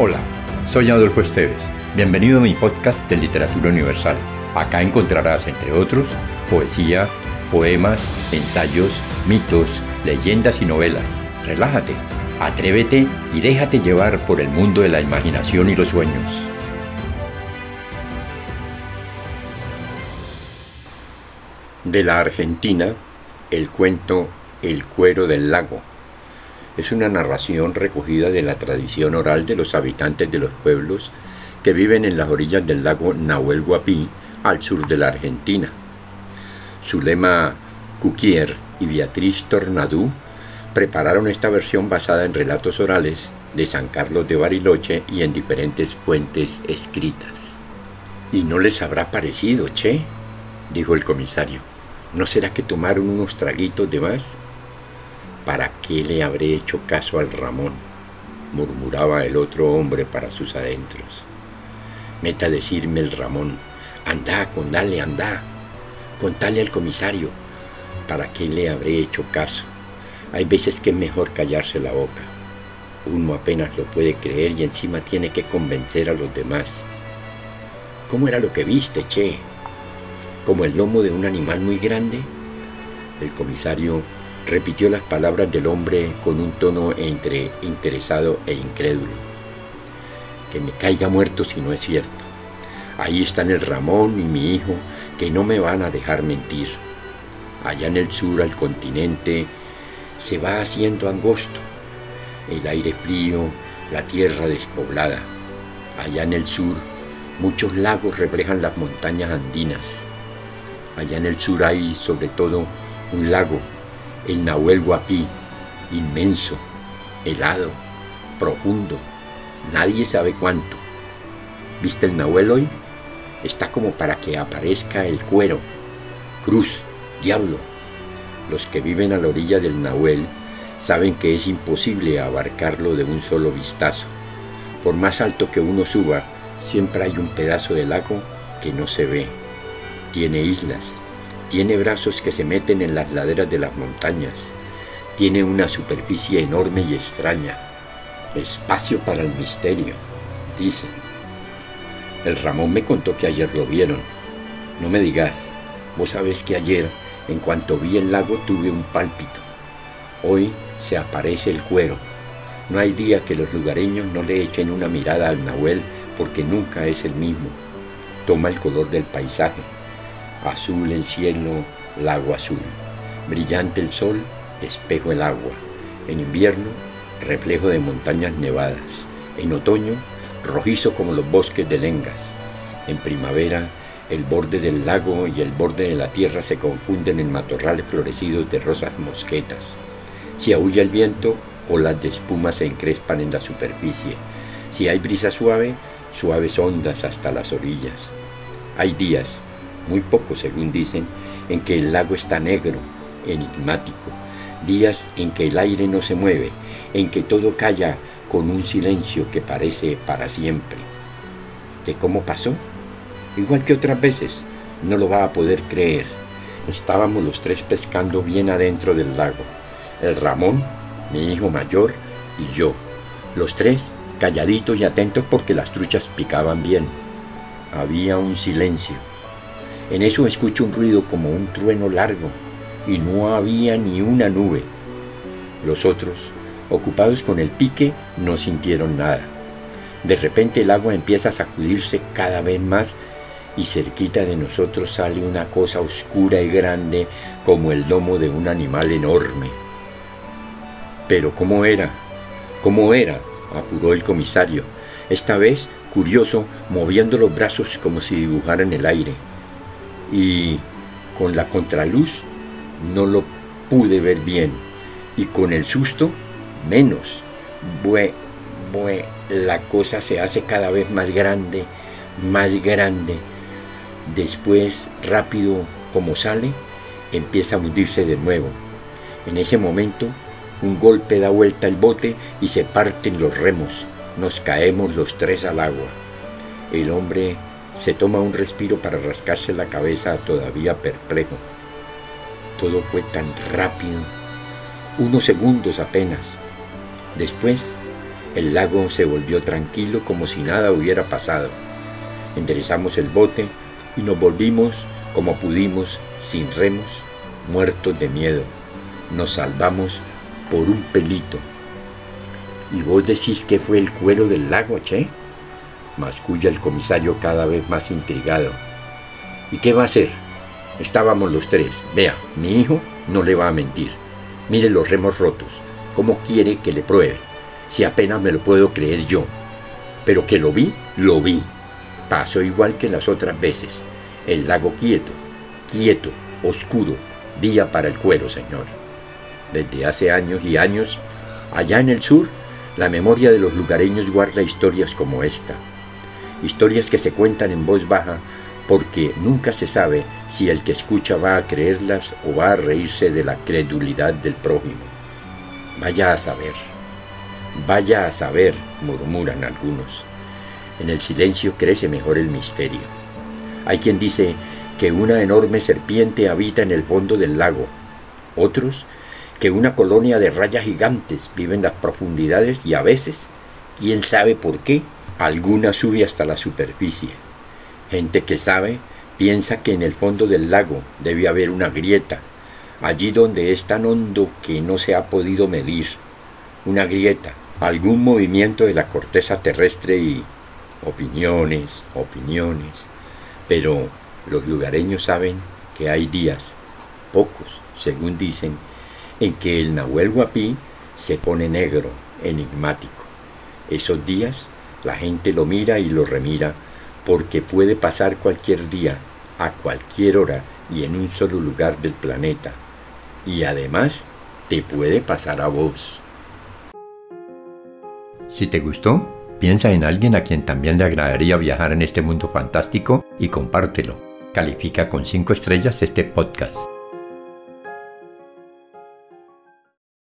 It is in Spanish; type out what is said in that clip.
Hola, soy Adolfo Esteves. Bienvenido a mi podcast de Literatura Universal. Acá encontrarás, entre otros, poesía, poemas, ensayos, mitos, leyendas y novelas. Relájate, atrévete y déjate llevar por el mundo de la imaginación y los sueños. De la Argentina, el cuento El cuero del lago. Es una narración recogida de la tradición oral de los habitantes de los pueblos que viven en las orillas del lago Nahuel Huapi, al sur de la Argentina. Zulema Cuquier y Beatriz Tornadú prepararon esta versión basada en relatos orales de San Carlos de Bariloche y en diferentes fuentes escritas. ¿Y no les habrá parecido, che? dijo el comisario. ¿No será que tomaron unos traguitos de más? ¿Para qué le habré hecho caso al Ramón? murmuraba el otro hombre para sus adentros. Meta decirme el Ramón, anda, contale, anda, contale al comisario, ¿para qué le habré hecho caso? Hay veces que es mejor callarse la boca. Uno apenas lo puede creer y encima tiene que convencer a los demás. ¿Cómo era lo que viste, che? ¿Como el lomo de un animal muy grande? El comisario repitió las palabras del hombre con un tono entre interesado e incrédulo. Que me caiga muerto si no es cierto. Ahí están el Ramón y mi hijo que no me van a dejar mentir. Allá en el sur, al continente, se va haciendo angosto. El aire frío, la tierra despoblada. Allá en el sur, muchos lagos reflejan las montañas andinas. Allá en el sur hay sobre todo un lago, el Nahuel Huapi, inmenso, helado, profundo, nadie sabe cuánto. ¿Viste el Nahuel hoy? Está como para que aparezca el cuero, cruz, diablo, los que viven a la orilla del Nahuel saben que es imposible abarcarlo de un solo vistazo. Por más alto que uno suba, siempre hay un pedazo de lago que no se ve. Tiene islas, tiene brazos que se meten en las laderas de las montañas, tiene una superficie enorme y extraña, espacio para el misterio, dicen. El Ramón me contó que ayer lo vieron. No me digas, vos sabés que ayer en cuanto vi el lago tuve un pálpito. Hoy se aparece el cuero. No hay día que los lugareños no le echen una mirada al Nahuel porque nunca es el mismo. Toma el color del paisaje. Azul el cielo, lago azul. Brillante el sol, espejo el agua. En invierno, reflejo de montañas nevadas. En otoño, rojizo como los bosques de lengas. En primavera, el borde del lago y el borde de la tierra se confunden en matorrales florecidos de rosas mosquetas. Si aúlla el viento, olas de espuma se encrespan en la superficie. Si hay brisa suave, suaves ondas hasta las orillas. Hay días, muy pocos según dicen, en que el lago está negro, enigmático, días en que el aire no se mueve, en que todo calla con un silencio que parece para siempre. ¿De cómo pasó? igual que otras veces, no lo va a poder creer. Estábamos los tres pescando bien adentro del lago. El Ramón, mi hijo mayor y yo. Los tres calladitos y atentos porque las truchas picaban bien. Había un silencio. En eso escucho un ruido como un trueno largo y no había ni una nube. Los otros, ocupados con el pique, no sintieron nada. De repente el agua empieza a sacudirse cada vez más y cerquita de nosotros sale una cosa oscura y grande como el lomo de un animal enorme. Pero ¿cómo era? ¿Cómo era? apuró el comisario, esta vez curioso, moviendo los brazos como si dibujara en el aire. Y con la contraluz no lo pude ver bien, y con el susto menos. Bue, bue, la cosa se hace cada vez más grande, más grande Después, rápido como sale, empieza a hundirse de nuevo. En ese momento, un golpe da vuelta el bote y se parten los remos. Nos caemos los tres al agua. El hombre se toma un respiro para rascarse la cabeza todavía perplejo. Todo fue tan rápido, unos segundos apenas. Después, El lago se volvió tranquilo como si nada hubiera pasado. Enderezamos el bote y nos volvimos como pudimos, sin remos, muertos de miedo. Nos salvamos por un pelito. ¿Y vos decís que fue el cuero del lago, che? Masculla el comisario cada vez más intrigado. ¿Y qué va a hacer? Estábamos los tres. Vea, mi hijo no le va a mentir. Mire los remos rotos. ¿Cómo quiere que le pruebe? Si apenas me lo puedo creer yo. Pero que lo vi, lo vi. Pasó igual que las otras veces. El lago quieto, quieto, oscuro, día para el cuero, señor. Desde hace años y años, allá en el sur, la memoria de los lugareños guarda historias como esta. Historias que se cuentan en voz baja porque nunca se sabe si el que escucha va a creerlas o va a reírse de la credulidad del prójimo. Vaya a saber, vaya a saber, murmuran algunos. En el silencio crece mejor el misterio. Hay quien dice que una enorme serpiente habita en el fondo del lago. Otros que una colonia de rayas gigantes vive en las profundidades y a veces, quién sabe por qué, alguna sube hasta la superficie. Gente que sabe piensa que en el fondo del lago debe haber una grieta, allí donde es tan hondo que no se ha podido medir. Una grieta, algún movimiento de la corteza terrestre y opiniones, opiniones. Pero los lugareños saben que hay días, pocos, según dicen, en que el Nahuel Huapí se pone negro, enigmático. Esos días la gente lo mira y lo remira porque puede pasar cualquier día, a cualquier hora y en un solo lugar del planeta. Y además, te puede pasar a vos. Si te gustó, piensa en alguien a quien también le agradaría viajar en este mundo fantástico y compártelo. Califica con 5 estrellas este podcast.